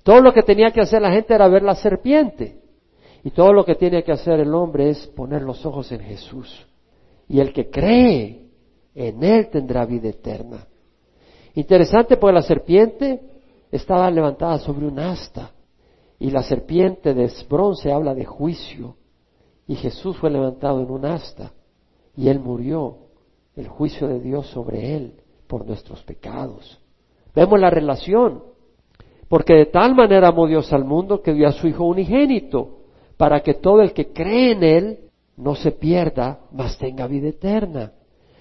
Todo lo que tenía que hacer la gente era ver la serpiente. Y todo lo que tiene que hacer el hombre es poner los ojos en Jesús. Y el que cree en él tendrá vida eterna. Interesante porque la serpiente estaba levantada sobre un asta y la serpiente de bronce habla de juicio y Jesús fue levantado en un asta y él murió, el juicio de Dios sobre él por nuestros pecados. Vemos la relación, porque de tal manera amó Dios al mundo que dio a su Hijo unigénito, para que todo el que cree en Él no se pierda, mas tenga vida eterna.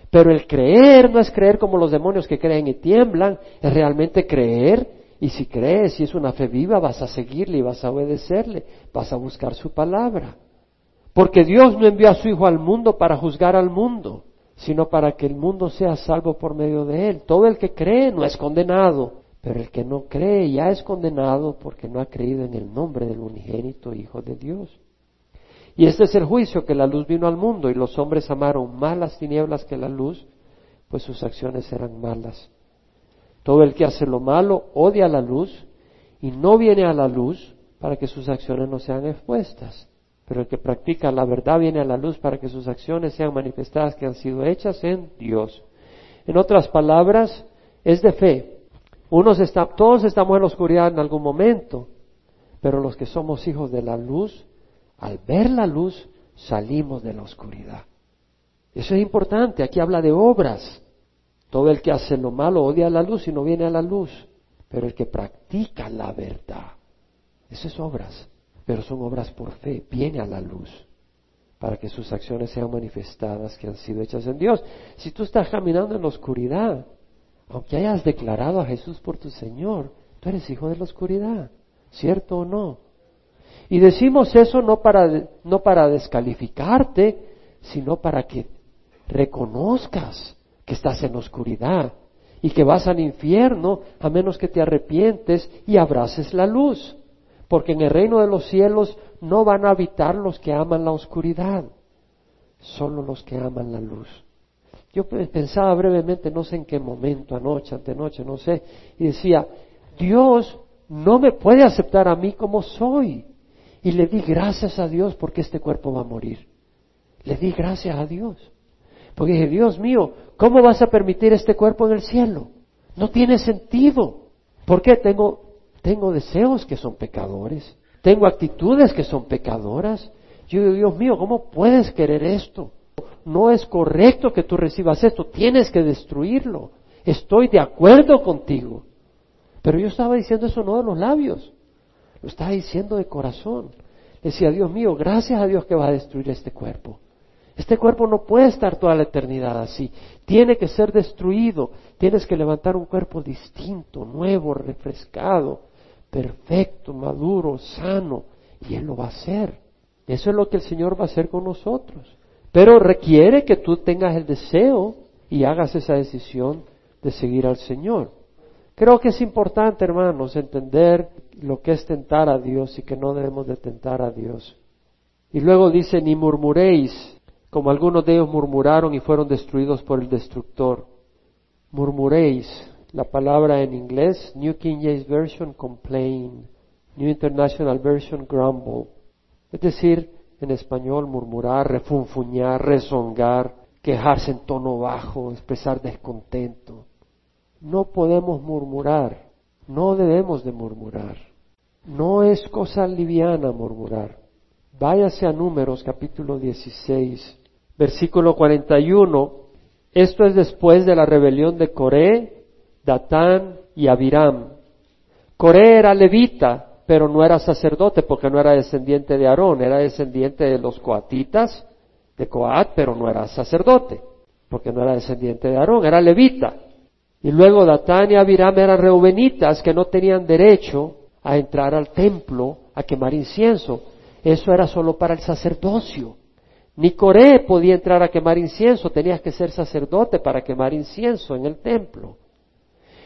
Pero el creer no es creer como los demonios que creen y tiemblan, es realmente creer. Y si crees, si es una fe viva, vas a seguirle y vas a obedecerle, vas a buscar su palabra. Porque Dios no envió a su Hijo al mundo para juzgar al mundo, sino para que el mundo sea salvo por medio de él. Todo el que cree no es condenado, pero el que no cree ya es condenado porque no ha creído en el nombre del unigénito Hijo de Dios. Y este es el juicio, que la luz vino al mundo y los hombres amaron más las tinieblas que la luz, pues sus acciones eran malas. Todo el que hace lo malo odia la luz y no viene a la luz para que sus acciones no sean expuestas. Pero el que practica la verdad viene a la luz para que sus acciones sean manifestadas que han sido hechas en Dios. En otras palabras, es de fe. Unos todos estamos en la oscuridad en algún momento, pero los que somos hijos de la luz al ver la luz salimos de la oscuridad. Eso es importante, aquí habla de obras. Todo el que hace lo malo odia la luz y no viene a la luz, pero el que practica la verdad, eso es obras, pero son obras por fe, viene a la luz para que sus acciones sean manifestadas que han sido hechas en Dios. Si tú estás caminando en la oscuridad, aunque hayas declarado a Jesús por tu Señor, tú eres hijo de la oscuridad, ¿cierto o no? Y decimos eso no para, no para descalificarte, sino para que reconozcas que estás en oscuridad y que vas al infierno a menos que te arrepientes y abraces la luz. Porque en el reino de los cielos no van a habitar los que aman la oscuridad, solo los que aman la luz. Yo pensaba brevemente, no sé en qué momento, anoche, antenoche, no sé, y decía, Dios no me puede aceptar a mí como soy. Y le di gracias a Dios porque este cuerpo va a morir. Le di gracias a Dios. Porque dije, Dios mío, ¿cómo vas a permitir este cuerpo en el cielo? No tiene sentido. ¿Por qué? Tengo, deseos que son pecadores. Tengo actitudes que son pecadoras. Yo digo, Dios mío, ¿cómo puedes querer esto? No es correcto que tú recibas esto. Tienes que destruirlo. Estoy de acuerdo contigo. Pero yo estaba diciendo eso no de los labios. Lo estaba diciendo de corazón. Decía, Dios mío, gracias a Dios que va a destruir este cuerpo. Este cuerpo no puede estar toda la eternidad así. Tiene que ser destruido. Tienes que levantar un cuerpo distinto, nuevo, refrescado, perfecto, maduro, sano. Y Él lo va a hacer. Eso es lo que el Señor va a hacer con nosotros. Pero requiere que tú tengas el deseo y hagas esa decisión de seguir al Señor. Creo que es importante, hermanos, entender lo que es tentar a Dios y que no debemos de tentar a Dios. Y luego dice, ni murmuréis, como algunos de ellos murmuraron y fueron destruidos por el destructor. Murmuréis, la palabra en inglés, New King James Version, complain, New International Version, grumble. Es decir, en español, murmurar, refunfuñar, rezongar, quejarse en tono bajo, expresar descontento. No podemos murmurar, no debemos de murmurar. No es cosa liviana murmurar. Váyase a Números capítulo 16, versículo 41. Esto es después de la rebelión de Coré, Datán y Abiram. Coré era levita, pero no era sacerdote porque no era descendiente de Aarón, era descendiente de los coatitas, de Coat, pero no era sacerdote, porque no era descendiente de Aarón, era levita. Y luego Datán y Abiram eran reubenitas que no tenían derecho a entrar al templo a quemar incienso. Eso era solo para el sacerdocio. Ni Coré podía entrar a quemar incienso, tenías que ser sacerdote para quemar incienso en el templo.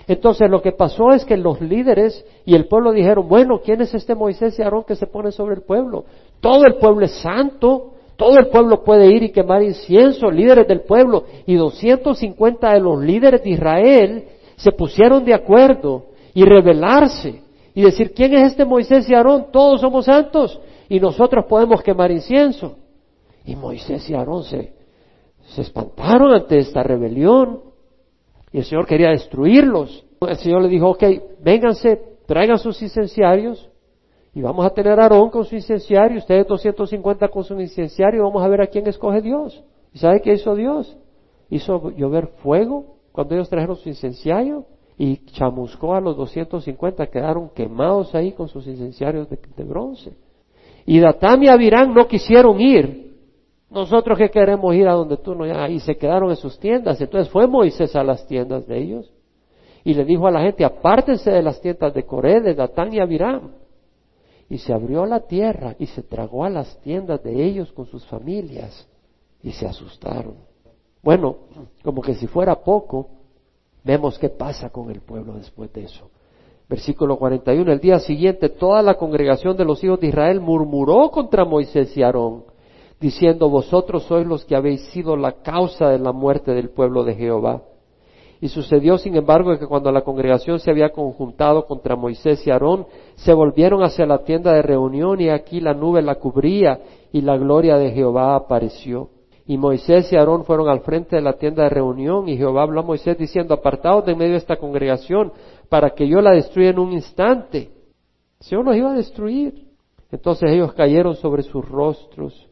Entonces lo que pasó es que los líderes y el pueblo dijeron, bueno, ¿quién es este Moisés y Aarón que se pone sobre el pueblo? Todo el pueblo es santo, todo el pueblo puede ir y quemar incienso, líderes del pueblo. Y 250 de los líderes de Israel se pusieron de acuerdo y rebelarse y decir, ¿quién es este Moisés y Aarón? Todos somos santos y nosotros podemos quemar incienso. Y Moisés y Aarón se, se espantaron ante esta rebelión y el Señor quería destruirlos. El Señor le dijo, ok, vénganse, traigan sus incenciarios y vamos a tener a Aarón con su incenciario, ustedes 250 con su incenciario vamos a ver a quién escoge Dios. ¿Y sabe qué hizo Dios? Hizo llover fuego cuando ellos trajeron su incenciario y chamuscó a los 250, quedaron quemados ahí con sus incenciarios de, bronce. Y Datán y Abirán no quisieron ir nosotros que queremos ir a donde tú no y se quedaron en sus tiendas. Entonces fue Moisés a las tiendas de ellos y le dijo a la gente, apártense de las tiendas de Coré, de Datán y Abiram. Y se abrió la tierra y se tragó a las tiendas de ellos con sus familias y se asustaron. Bueno, como que si fuera poco, vemos qué pasa con el pueblo después de eso. Versículo 41, el día siguiente toda la congregación de los hijos de Israel murmuró contra Moisés y Aarón diciendo, vosotros sois los que habéis sido la causa de la muerte del pueblo de Jehová. Y sucedió, sin embargo, que cuando la congregación se había conjuntado contra Moisés y Aarón, se volvieron hacia la tienda de reunión y aquí la nube la cubría y la gloria de Jehová apareció. Y Moisés y Aarón fueron al frente de la tienda de reunión y Jehová habló a Moisés diciendo, apartaos de medio de esta congregación para que yo la destruya en un instante. El Señor los iba a destruir. Entonces ellos cayeron sobre sus rostros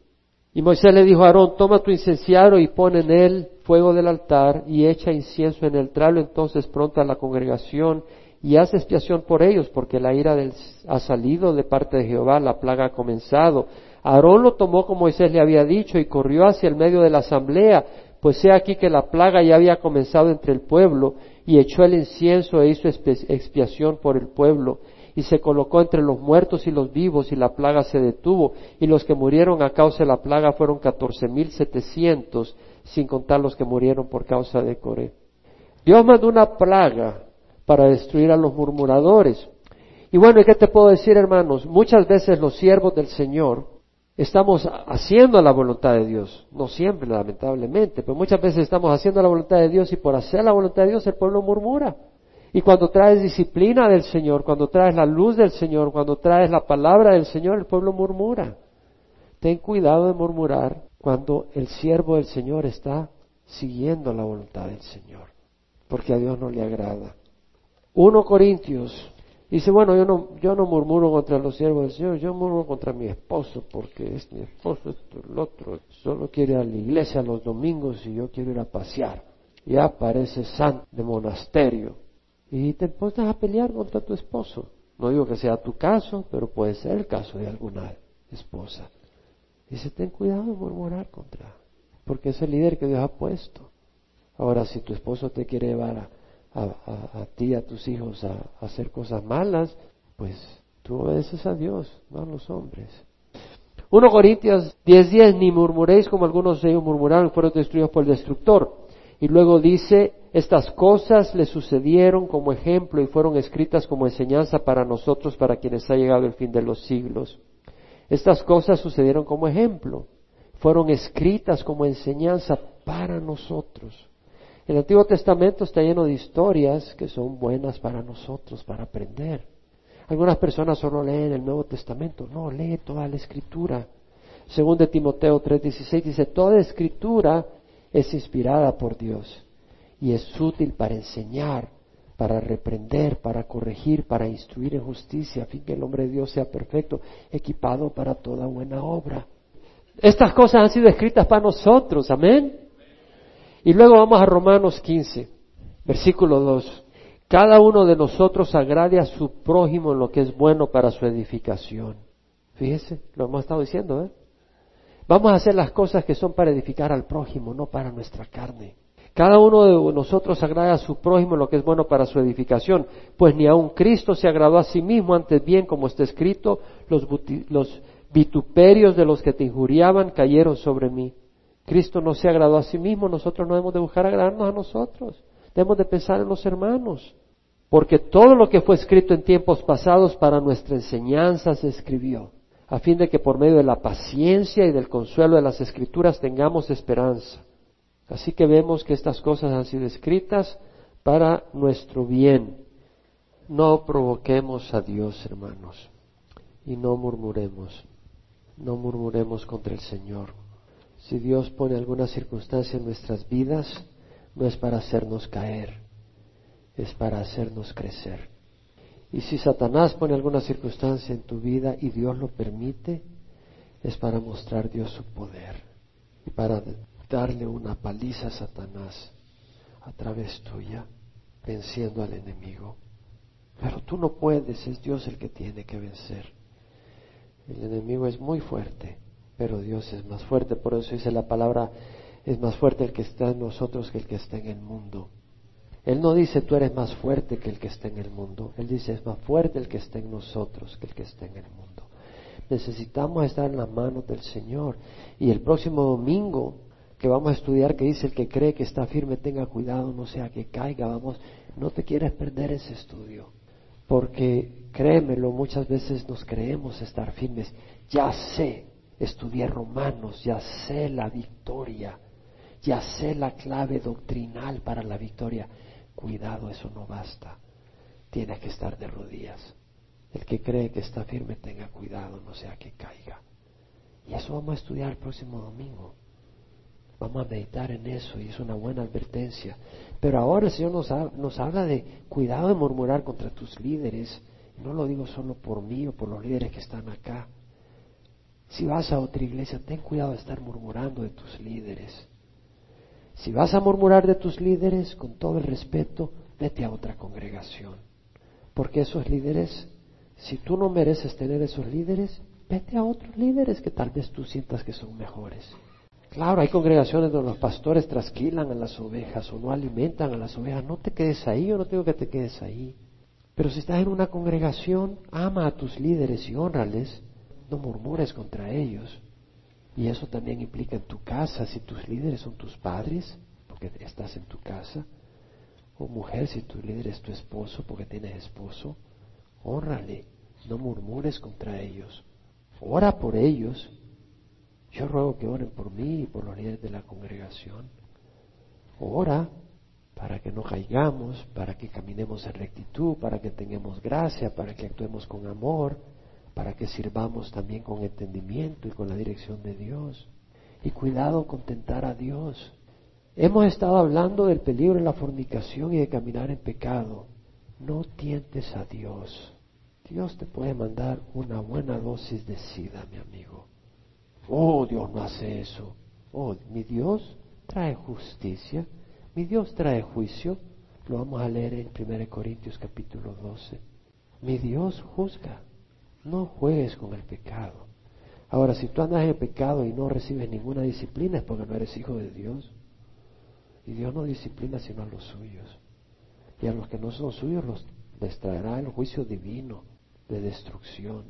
y Moisés le dijo a Aarón, toma tu incenciario y pon en él fuego del altar y echa incienso en el tralo entonces pronta la congregación y haz expiación por ellos, porque la ira del, ha salido de parte de Jehová, la plaga ha comenzado. Aarón lo tomó como Moisés le había dicho y corrió hacia el medio de la asamblea, pues sé aquí que la plaga ya había comenzado entre el pueblo, y echó el incienso e hizo expiación por el pueblo y se colocó entre los muertos y los vivos y la plaga se detuvo y los que murieron a causa de la plaga fueron catorce mil setecientos sin contar los que murieron por causa de Coré. Dios mandó una plaga para destruir a los murmuradores. Y bueno, ¿y qué te puedo decir, hermanos? Muchas veces los siervos del Señor estamos haciendo la voluntad de Dios. No siempre, lamentablemente, pero muchas veces estamos haciendo la voluntad de Dios y por hacer la voluntad de Dios el pueblo murmura. Y cuando traes disciplina del Señor, cuando traes la luz del Señor, cuando traes la palabra del Señor, el pueblo murmura. Ten cuidado de murmurar cuando el siervo del Señor está siguiendo la voluntad del Señor, porque a Dios no le agrada. 1 Corintios dice, bueno, yo no, yo no murmuro contra los siervos del Señor, yo murmuro contra mi esposo, porque es mi esposo, esto, el otro, solo quiere ir a la iglesia los domingos y yo quiero ir a pasear. Ya parece santo de monasterio y te pones a pelear contra tu esposo. No digo que sea tu caso, pero puede ser el caso de alguna esposa. Dice, ten cuidado de murmurar contra porque es el líder que Dios ha puesto. Ahora, si tu esposo te quiere llevar a, ti, a tus hijos, a, hacer cosas malas, pues tú obedeces a Dios, no a los hombres. 1 Corintios 10:10, ni murmuréis como algunos de ellos murmuraron, fueron destruidos por el destructor. Y luego dice, estas cosas le sucedieron como ejemplo y fueron escritas como enseñanza para nosotros, para quienes ha llegado el fin de los siglos. Estas cosas sucedieron como ejemplo, fueron escritas como enseñanza para nosotros. El Antiguo Testamento está lleno de historias que son buenas para nosotros, para aprender. Algunas personas solo leen el Nuevo Testamento, no, lee toda la Escritura. Según Timoteo 3:16 dice, toda Escritura es inspirada por Dios y es útil para enseñar, para reprender, para corregir, para instruir en justicia, a fin que el hombre de Dios sea perfecto, equipado para toda buena obra. Estas cosas han sido escritas para nosotros, amén. Y luego vamos a Romanos 15, versículo 2. Cada uno de nosotros agrade a su prójimo en lo que es bueno para su edificación. Fíjese, lo hemos estado diciendo, ¿eh? Vamos a hacer las cosas que son para edificar al prójimo, no para nuestra carne. Cada uno de nosotros agrada a su prójimo en lo que es bueno para su edificación, pues ni aun Cristo se agradó a sí mismo, antes bien, como está escrito, los, los vituperios de los que te injuriaban cayeron sobre mí. Cristo no se agradó a sí mismo, nosotros no debemos de buscar agradarnos a nosotros, debemos de pensar en los hermanos, porque todo lo que fue escrito en tiempos pasados para nuestra enseñanza se escribió, a fin de que por medio de la paciencia y del consuelo de las escrituras tengamos esperanza. Así que vemos que estas cosas han sido escritas para nuestro bien. No provoquemos a Dios, hermanos, y no murmuremos, no murmuremos contra el Señor. Si Dios pone alguna circunstancia en nuestras vidas, no es para hacernos caer, es para hacernos crecer. Y si Satanás pone alguna circunstancia en tu vida y Dios lo permite, es para mostrar Dios su poder y para darle una paliza a Satanás a través tuya, venciendo al enemigo. Pero tú no puedes, es Dios el que tiene que vencer. El enemigo es muy fuerte pero Dios es más fuerte. Por eso dice la palabra, es más fuerte el que está en nosotros que el que está en el mundo. Él no dice tú eres más fuerte que el que está en el mundo. Él dice es más fuerte el que está en nosotros que el que está en el mundo. Necesitamos estar en las manos del Señor. Y el próximo domingo que vamos a estudiar que dice el que cree que está firme tenga cuidado, no sea que caiga. Vamos, no te quieres perder ese estudio. Porque créemelo, muchas veces nos creemos estar firmes. Ya sé, estudié Romanos, ya sé la victoria, ya sé la clave doctrinal para la victoria. Cuidado, eso no basta. Tiene que estar de rodillas. El que cree que está firme tenga cuidado, no sea que caiga. Y eso vamos a estudiar el próximo domingo. Vamos a meditar en eso y es una buena advertencia. Pero ahora el Señor nos, nos habla de cuidado de murmurar contra tus líderes. No lo digo solo por mí o por los líderes que están acá. Si vas a otra iglesia, ten cuidado de estar murmurando de tus líderes. Si vas a murmurar de tus líderes, con todo el respeto, vete a otra congregación. Porque esos líderes, si tú no mereces tener esos líderes, vete a otros líderes que tal vez tú sientas que son mejores. Claro, hay congregaciones donde los pastores trasquilan a las ovejas o no alimentan a las ovejas. No te quedes ahí, yo no tengo que te quedes ahí. Pero si estás en una congregación, ama a tus líderes y honrales no murmures contra ellos. Y eso también implica en tu casa, si tus líderes son tus padres, porque estás en tu casa, o mujer, si tu líder es tu esposo, porque tienes esposo, honrale, no murmures contra ellos. Ora por ellos. Yo ruego que oren por mí y por los líderes de la congregación. Ora para que no caigamos, para que caminemos en rectitud, para que tengamos gracia, para que actuemos con amor para que sirvamos también con entendimiento y con la dirección de Dios. Y cuidado con tentar a Dios. Hemos estado hablando del peligro de la fornicación y de caminar en pecado. No tientes a Dios. Dios te puede mandar una buena dosis de sida, mi amigo. Oh, Dios no hace eso. Oh, mi Dios trae justicia. Mi Dios trae juicio. Lo vamos a leer en 1 Corintios capítulo 12. Mi Dios juzga. No juegues con el pecado. Ahora, si tú andas en pecado y no recibes ninguna disciplina es porque no eres hijo de Dios. Y Dios no disciplina sino a los suyos. Y a los que no son suyos los les traerá el juicio divino de destrucción.